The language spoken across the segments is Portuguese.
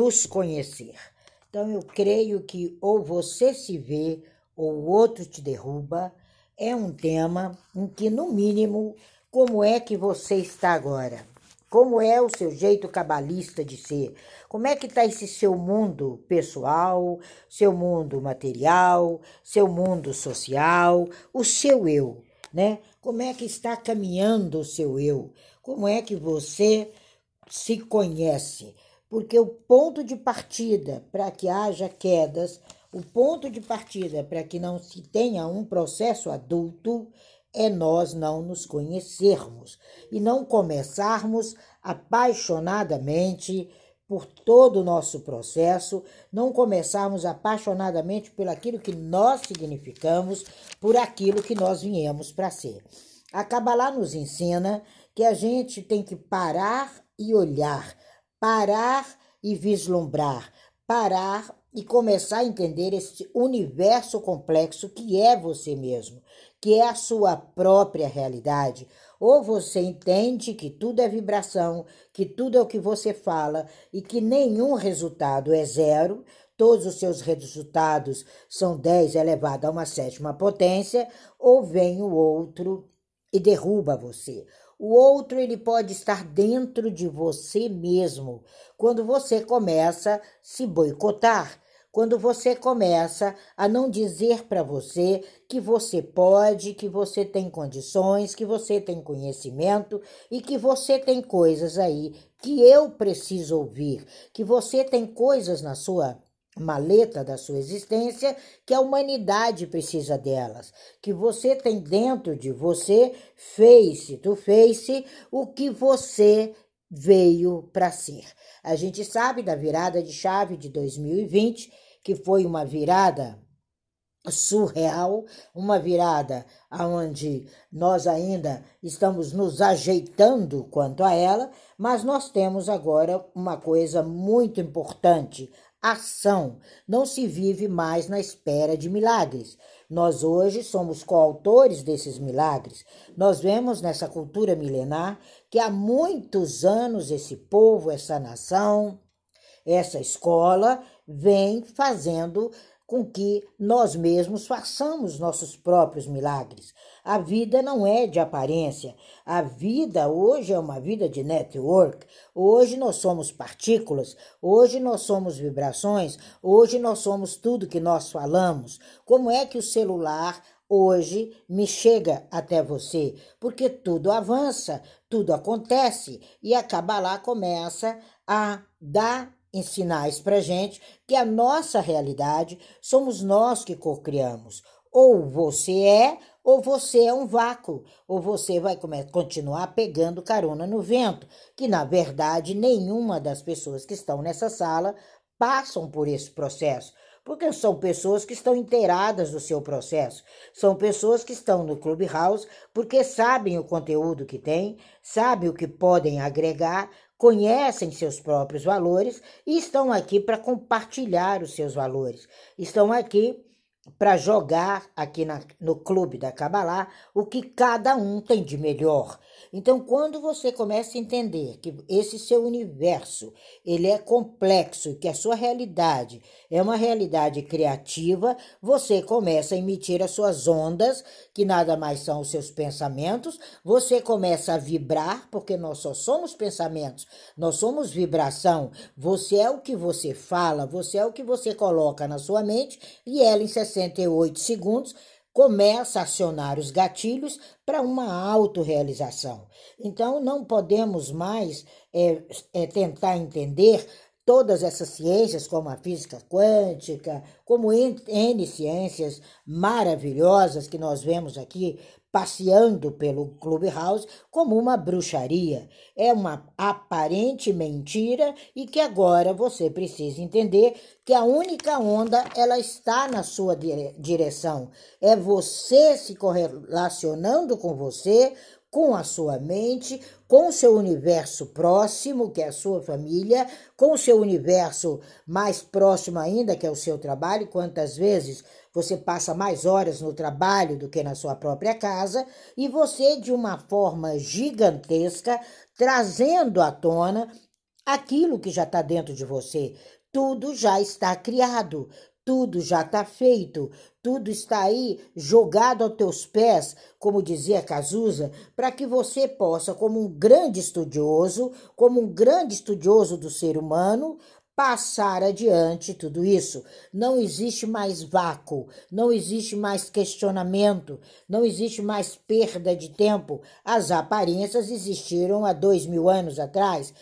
nos conhecer. Então eu creio que ou você se vê ou o outro te derruba é um tema em que no mínimo como é que você está agora? Como é o seu jeito cabalista de ser? Como é que está esse seu mundo pessoal, seu mundo material, seu mundo social, o seu eu, né? Como é que está caminhando o seu eu? Como é que você se conhece? Porque o ponto de partida para que haja quedas, o ponto de partida para que não se tenha um processo adulto é nós não nos conhecermos e não começarmos apaixonadamente por todo o nosso processo, não começarmos apaixonadamente por aquilo que nós significamos, por aquilo que nós viemos para ser. A Kabbalah nos ensina que a gente tem que parar e olhar, parar e vislumbrar, parar e começar a entender esse universo complexo que é você mesmo, que é a sua própria realidade. Ou você entende que tudo é vibração, que tudo é o que você fala e que nenhum resultado é zero, todos os seus resultados são 10 elevado a uma sétima potência, ou vem o outro e derruba você. O outro ele pode estar dentro de você mesmo. Quando você começa a se boicotar, quando você começa a não dizer para você que você pode, que você tem condições, que você tem conhecimento e que você tem coisas aí que eu preciso ouvir, que você tem coisas na sua maleta da sua existência que a humanidade precisa delas, que você tem dentro de você, face to face, o que você veio para ser. A gente sabe da virada de chave de 2020, que foi uma virada surreal, uma virada onde nós ainda estamos nos ajeitando quanto a ela, mas nós temos agora uma coisa muito importante ação. Não se vive mais na espera de milagres. Nós hoje somos coautores desses milagres. Nós vemos nessa cultura milenar que há muitos anos esse povo, essa nação, essa escola vem fazendo com que nós mesmos façamos nossos próprios milagres. A vida não é de aparência. A vida hoje é uma vida de network. Hoje nós somos partículas, hoje nós somos vibrações, hoje nós somos tudo que nós falamos. Como é que o celular hoje me chega até você? Porque tudo avança, tudo acontece e a Kabbalah começa a dar em sinais para gente que a nossa realidade somos nós que cocriamos. Ou você é, ou você é um vácuo, ou você vai continuar pegando carona no vento, que na verdade nenhuma das pessoas que estão nessa sala passam por esse processo, porque são pessoas que estão inteiradas do seu processo, são pessoas que estão no Clubhouse porque sabem o conteúdo que tem, sabem o que podem agregar, conhecem seus próprios valores e estão aqui para compartilhar os seus valores. Estão aqui para jogar aqui na, no clube da Kabbalah o que cada um tem de melhor. Então, quando você começa a entender que esse seu universo ele é complexo, que a sua realidade é uma realidade criativa, você começa a emitir as suas ondas, que nada mais são os seus pensamentos, você começa a vibrar, porque nós só somos pensamentos, nós somos vibração. Você é o que você fala, você é o que você coloca na sua mente e ela em 68 segundos começa a acionar os gatilhos para uma autorrealização. Então, não podemos mais é, é, tentar entender todas essas ciências, como a física quântica, como N ciências maravilhosas que nós vemos aqui passeando pelo Clubhouse como uma bruxaria. É uma aparente mentira e que agora você precisa entender que a única onda ela está na sua direção. É você se correlacionando com você, com a sua mente, com o seu universo próximo, que é a sua família, com o seu universo mais próximo ainda, que é o seu trabalho. Quantas vezes você passa mais horas no trabalho do que na sua própria casa, e você, de uma forma gigantesca, trazendo à tona aquilo que já está dentro de você. Tudo já está criado, tudo já está feito, tudo está aí jogado aos teus pés, como dizia Cazuza, para que você possa, como um grande estudioso, como um grande estudioso do ser humano, passar adiante tudo isso. Não existe mais vácuo, não existe mais questionamento, não existe mais perda de tempo. As aparências existiram há dois mil anos atrás.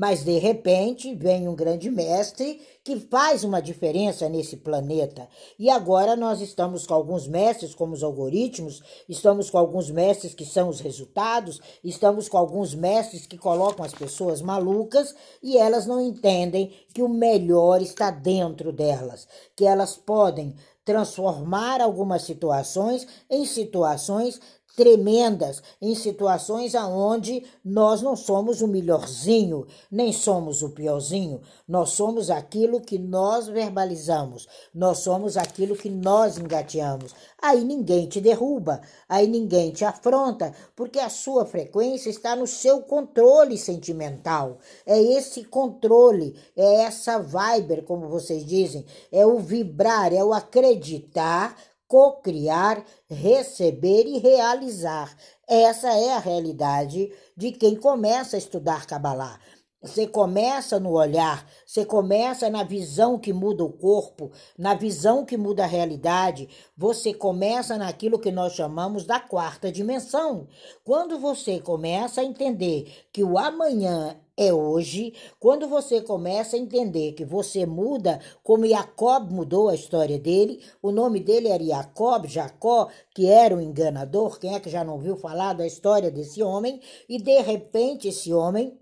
Mas de repente vem um grande mestre que faz uma diferença nesse planeta. E agora nós estamos com alguns mestres, como os algoritmos, estamos com alguns mestres que são os resultados, estamos com alguns mestres que colocam as pessoas malucas e elas não entendem que o melhor está dentro delas, que elas podem transformar algumas situações em situações tremendas em situações aonde nós não somos o melhorzinho, nem somos o piorzinho. Nós somos aquilo que nós verbalizamos, nós somos aquilo que nós engateamos. Aí ninguém te derruba, aí ninguém te afronta, porque a sua frequência está no seu controle sentimental. É esse controle, é essa vibe, como vocês dizem, é o vibrar, é o acreditar cocriar, receber e realizar. Essa é a realidade de quem começa a estudar Kabbalah. Você começa no olhar, você começa na visão que muda o corpo, na visão que muda a realidade, você começa naquilo que nós chamamos da quarta dimensão. Quando você começa a entender que o amanhã é hoje, quando você começa a entender que você muda, como Jacob mudou a história dele, o nome dele era Jacob, Jacó, que era um enganador, quem é que já não viu falar da história desse homem? E de repente esse homem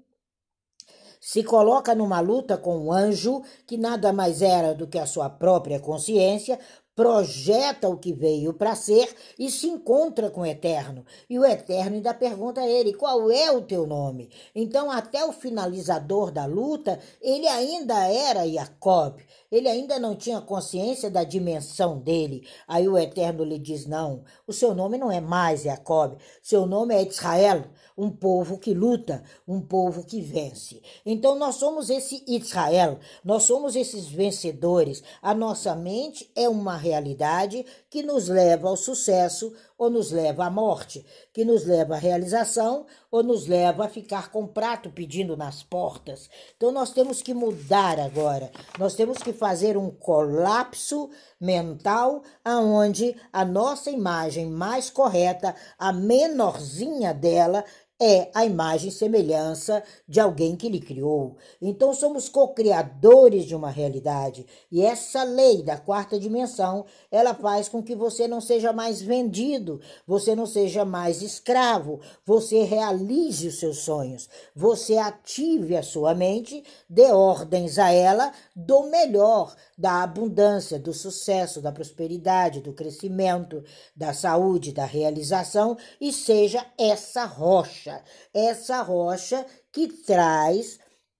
se coloca numa luta com um anjo que nada mais era do que a sua própria consciência, projeta o que veio para ser e se encontra com o Eterno. E o Eterno ainda pergunta a ele: qual é o teu nome? Então, até o finalizador da luta, ele ainda era Jacob. Ele ainda não tinha consciência da dimensão dele. Aí o Eterno lhe diz: Não, o seu nome não é mais Jacob, seu nome é Israel, um povo que luta, um povo que vence. Então nós somos esse Israel, nós somos esses vencedores. A nossa mente é uma realidade que nos leva ao sucesso ou nos leva à morte, que nos leva à realização ou nos leva a ficar com prato pedindo nas portas. Então nós temos que mudar agora. Nós temos que fazer um colapso mental aonde a nossa imagem mais correta, a menorzinha dela, é a imagem e semelhança de alguém que lhe criou. Então somos co-criadores de uma realidade. E essa lei da quarta dimensão, ela faz com que você não seja mais vendido, você não seja mais escravo, você realize os seus sonhos, você ative a sua mente, dê ordens a ela do melhor, da abundância, do sucesso, da prosperidade, do crescimento, da saúde, da realização e seja essa rocha, essa rocha que traz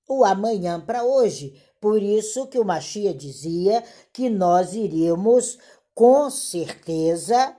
o amanhã para hoje. Por isso que o Machia dizia que nós iríamos com certeza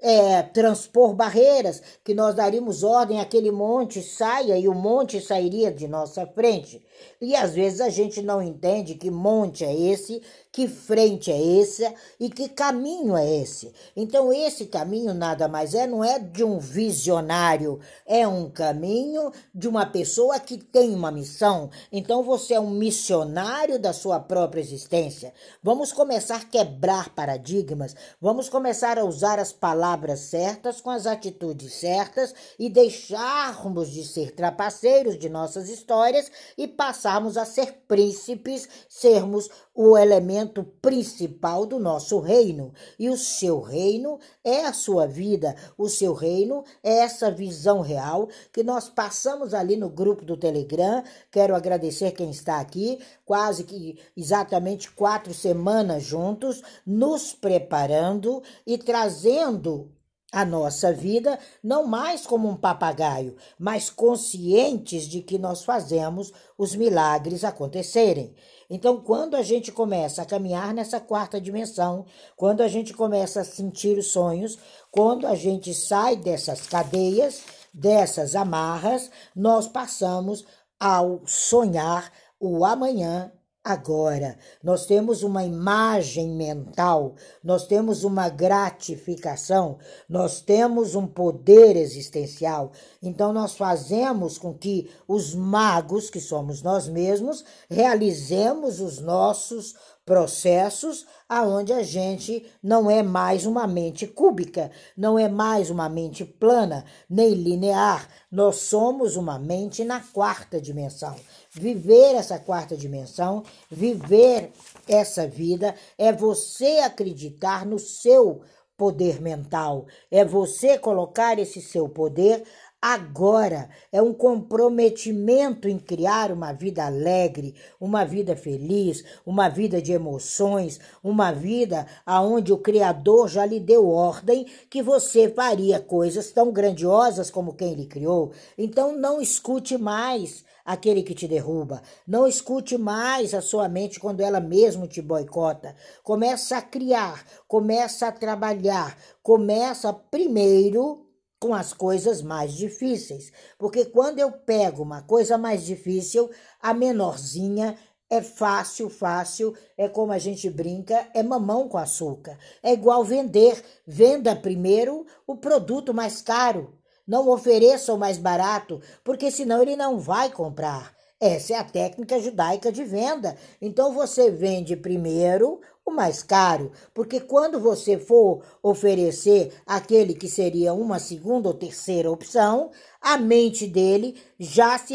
é, transpor barreiras, que nós daríamos ordem aquele monte saia e o monte sairia de nossa frente. E às vezes a gente não entende que monte é esse, que frente é essa e que caminho é esse. Então, esse caminho nada mais é, não é de um visionário, é um caminho de uma pessoa que tem uma missão. Então, você é um missionário da sua própria existência. Vamos começar a quebrar paradigmas, vamos começar a usar as palavras certas com as atitudes certas e deixarmos de ser trapaceiros de nossas histórias e passarmos a ser príncipes, sermos o elemento principal do nosso reino. E o seu reino é a sua vida, o seu reino é essa visão real que nós passamos ali no grupo do Telegram. Quero agradecer quem está aqui, quase que exatamente quatro semanas juntos, nos preparando e trazendo a nossa vida, não mais como um papagaio, mas conscientes de que nós fazemos os milagres acontecerem. Então, quando a gente começa a caminhar nessa quarta dimensão, quando a gente começa a sentir os sonhos, quando a gente sai dessas cadeias, dessas amarras, nós passamos ao sonhar o amanhã agora. Nós temos uma imagem mental, nós temos uma gratificação, nós temos um poder existencial. Então nós fazemos com que os magos, que somos nós mesmos, realizemos os nossos processos aonde a gente não é mais uma mente cúbica, não é mais uma mente plana, nem linear. Nós somos uma mente na quarta dimensão. Viver essa quarta dimensão, viver essa vida, é você acreditar no seu poder mental, é você colocar esse seu poder agora. É um comprometimento em criar uma vida alegre, uma vida feliz, uma vida de emoções, uma vida aonde o Criador já lhe deu ordem que você faria coisas tão grandiosas como quem lhe criou. Então não escute mais aquele que te derruba. Não escute mais a sua mente quando ela mesmo te boicota. Começa a criar, começa a trabalhar, começa primeiro com as coisas mais difíceis. Porque quando eu pego uma coisa mais difícil, a menorzinha é fácil, fácil, é como a gente brinca, é mamão com açúcar. É igual vender. Venda primeiro o produto mais caro. Não ofereça o mais barato, porque senão ele não vai comprar. Essa é a técnica judaica de venda. Então você vende primeiro o mais caro, porque quando você for oferecer aquele que seria uma segunda ou terceira opção, a mente dele já se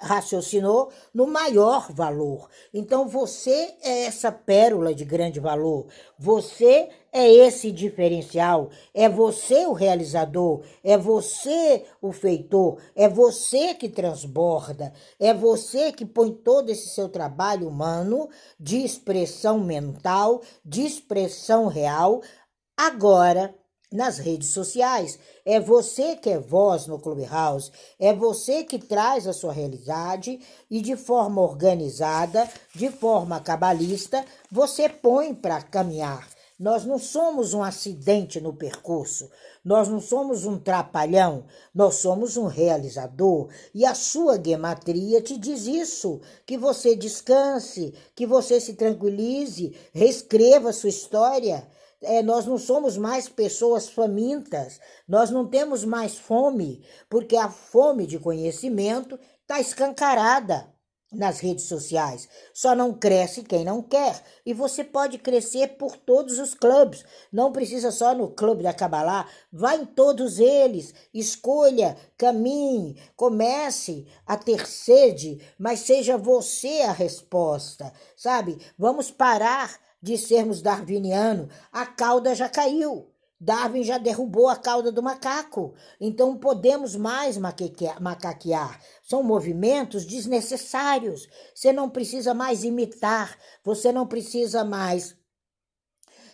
raciocinou no maior valor. Então você é essa pérola de grande valor. Você é esse diferencial. É você o realizador. É você o feitor. É você que transborda. É você que põe todo esse seu trabalho humano de expressão mental, de expressão real, agora nas redes sociais. É você que é voz no Clubhouse, é você que traz a sua realidade e de forma organizada, de forma cabalista, você põe para caminhar. Nós não somos um acidente no percurso, nós não somos um trapalhão, nós somos um realizador. E a sua gematria te diz isso: que você descanse, que você se tranquilize, reescreva sua história é, nós não somos mais pessoas famintas, nós não temos mais fome, porque a fome de conhecimento está escancarada nas redes sociais. Só não cresce quem não quer. E você pode crescer por todos os clubes. Não precisa só no clube da Cabalá. Vá em todos eles. Escolha, caminhe, comece a ter sede, mas seja você a resposta. Sabe? Vamos parar de sermos darwiniano, a cauda já caiu. Darwin já derrubou a cauda do macaco, então podemos mais macaquear. São movimentos desnecessários. Você não precisa mais imitar, você não precisa mais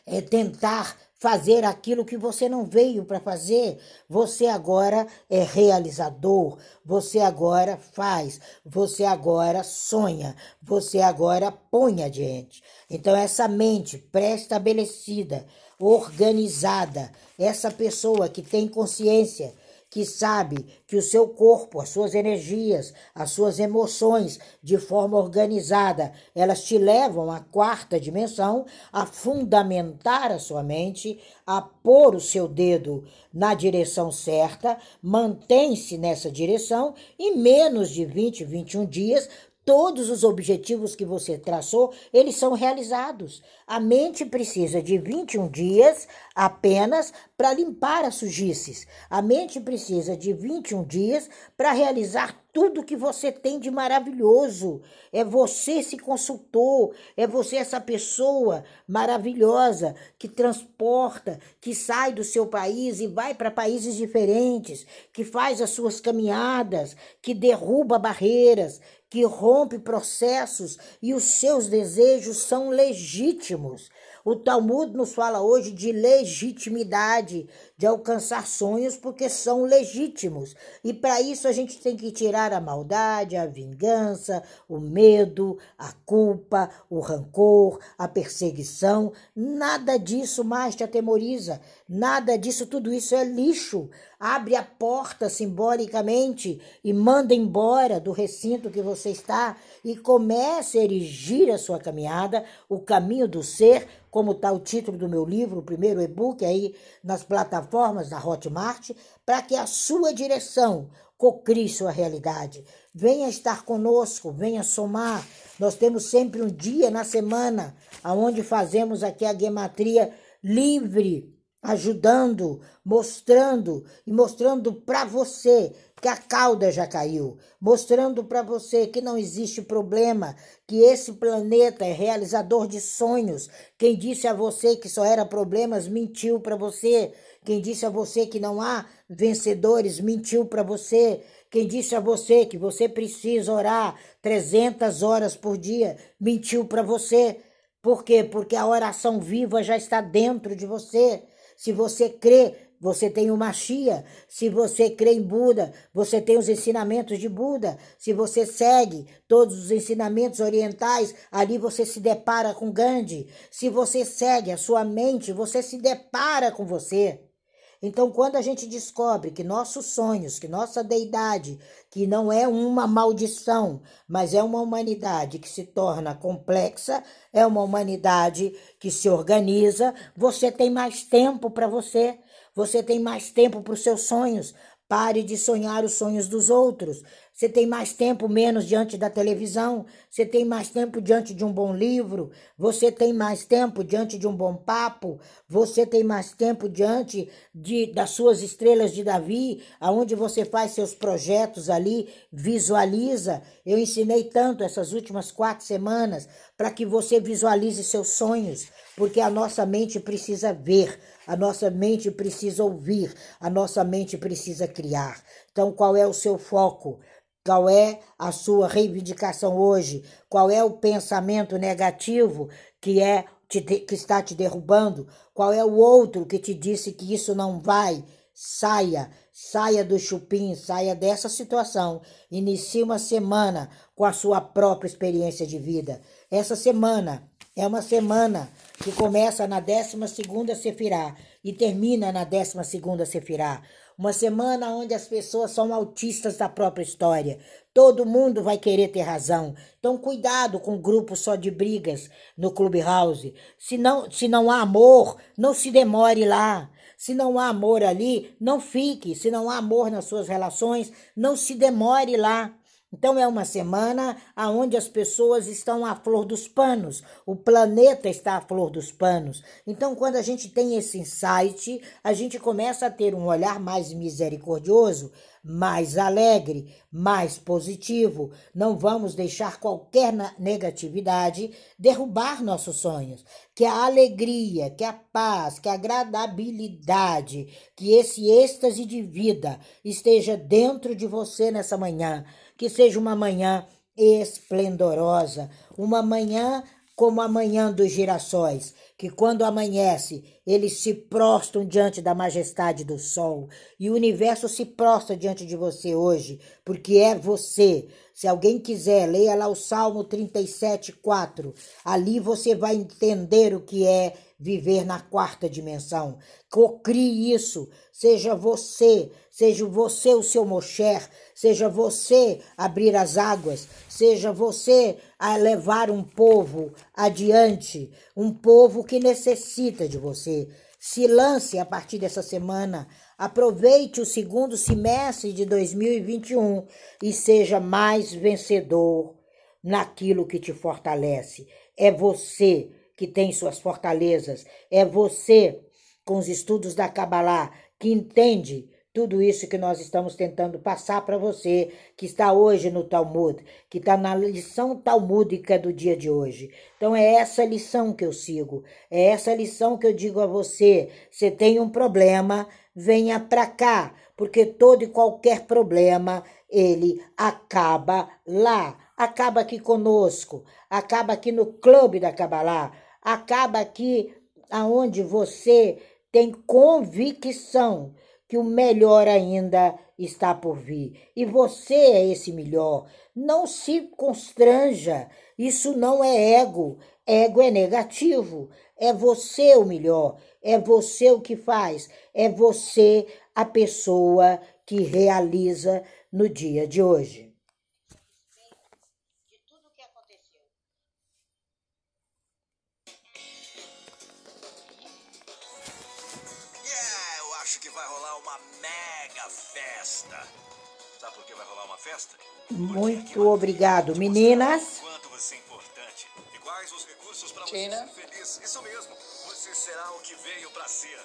é, tentar fazer aquilo que você não veio para fazer. Você agora é realizador, você agora faz, você agora sonha, você agora põe adiante. Então, essa mente pré-estabelecida, organizada, essa pessoa que tem consciência que sabe que o seu corpo, as suas energias, as suas emoções, de forma organizada, elas te levam à quarta dimensão, a fundamentar a sua mente, a pôr o seu dedo na direção certa, mantém-se nessa direção e menos de 20, 21 dias Todos os objetivos que você traçou, eles são realizados. A mente precisa de 21 dias apenas para limpar as sujices. A mente precisa de 21 dias para realizar tudo que você tem de maravilhoso. É você se consultou, é você essa pessoa maravilhosa que transporta, que sai do seu país e vai para países diferentes, que faz as suas caminhadas, que derruba barreiras, que rompe processos e os seus desejos são legítimos. O Talmud nos fala hoje de legitimidade, de alcançar sonhos porque são legítimos. E para isso a gente tem que tirar a maldade, a vingança, o medo, a culpa, o rancor, a perseguição. Nada disso mais te atemoriza. Nada disso, tudo isso é lixo. Abre a porta simbolicamente e manda embora do recinto que você está e comece a erigir a sua caminhada, o caminho do ser, como está o título do meu livro, o primeiro e-book aí nas plataformas da Hotmart, para que a sua direção cocrie sua realidade. Venha estar conosco, venha somar. Nós temos sempre um dia na semana aonde fazemos aqui a gematria livre ajudando, mostrando e mostrando para você que a cauda já caiu, mostrando para você que não existe problema, que esse planeta é realizador de sonhos. Quem disse a você que só era problemas mentiu para você. Quem disse a você que não há vencedores mentiu para você. Quem disse a você que você precisa orar 300 horas por dia mentiu para você. Por quê? Porque a oração viva já está dentro de você. Se você crê, você tem o Machia. Se você crê em Buda, você tem os ensinamentos de Buda. Se você segue todos os ensinamentos orientais, ali você se depara com Gandhi. Se você segue a sua mente, você se depara com você. Então, quando a gente descobre que nossos sonhos, que nossa deidade, que não é uma maldição, mas é uma humanidade que se torna complexa, é uma humanidade que se organiza, você tem mais tempo para você, você tem mais tempo para os seus sonhos. Pare de sonhar os sonhos dos outros. Você tem mais tempo menos diante da televisão, você tem mais tempo diante de um bom livro, você tem mais tempo diante de um bom papo, você tem mais tempo diante de, das suas estrelas de Davi, aonde você faz seus projetos ali, visualiza. Eu ensinei tanto essas últimas quatro semanas para que você visualize seus sonhos, porque a nossa mente precisa ver, a nossa mente precisa ouvir, a nossa mente precisa criar. Então, qual é o seu foco? Qual é a sua reivindicação hoje? Qual é o pensamento negativo que é que está te derrubando? Qual é o outro que te disse que isso não vai? Saia, saia do chupim, saia dessa situação. Inicie uma semana com a sua própria experiência de vida. Essa semana é uma semana que começa na 12 segunda Sefirá e termina na 12 segunda Sefirá. Uma semana onde as pessoas são autistas da própria história. Todo mundo vai querer ter razão. Então, cuidado com grupos só de brigas no Clubhouse. Se não, se não há amor, não se demore lá. Se não há amor ali, não fique. Se não há amor nas suas relações, não se demore lá. Então é uma semana aonde as pessoas estão à flor dos panos, o planeta está à flor dos panos. Então quando a gente tem esse insight, a gente começa a ter um olhar mais misericordioso, mais alegre, mais positivo. Não vamos deixar qualquer negatividade derrubar nossos sonhos. Que a alegria, que a paz, que a agradabilidade, que esse êxtase de vida esteja dentro de você nessa manhã que seja uma manhã esplendorosa, uma manhã como a manhã dos girassóis, que quando amanhece, eles se prostram diante da majestade do sol, e o universo se prostra diante de você hoje, porque é você. Se alguém quiser, leia lá o Salmo 37, 4. Ali você vai entender o que é viver na quarta dimensão. Cocrie isso. Seja você, seja você o seu Mosher, seja você abrir as águas, seja você a levar um povo adiante, um povo que necessita de você. Se lance a partir dessa semana, aproveite o segundo semestre de 2021 e seja mais vencedor naquilo que te fortalece. É você que tem suas fortalezas, é você com os estudos da Kabbalah que entende tudo isso que nós estamos tentando passar para você, que está hoje no Talmud, que está na lição talmúdica do dia de hoje. Então é essa lição que eu sigo, é essa lição que eu digo a você. Você tem um problema, venha para cá, porque todo e qualquer problema ele acaba lá, acaba aqui conosco, acaba aqui no clube da Kabbalah, acaba aqui aonde você tem convicção que o melhor ainda está por vir. E você é esse melhor. Não se constranja. Isso não é ego. Ego é negativo. É você o melhor. É você o que faz. É você a pessoa que realiza no dia de hoje. Festa? Muito obrigado, meninas. Quanto você é importante e quais os recursos para você ser feliz. Isso mesmo. Você será o que veio para ser.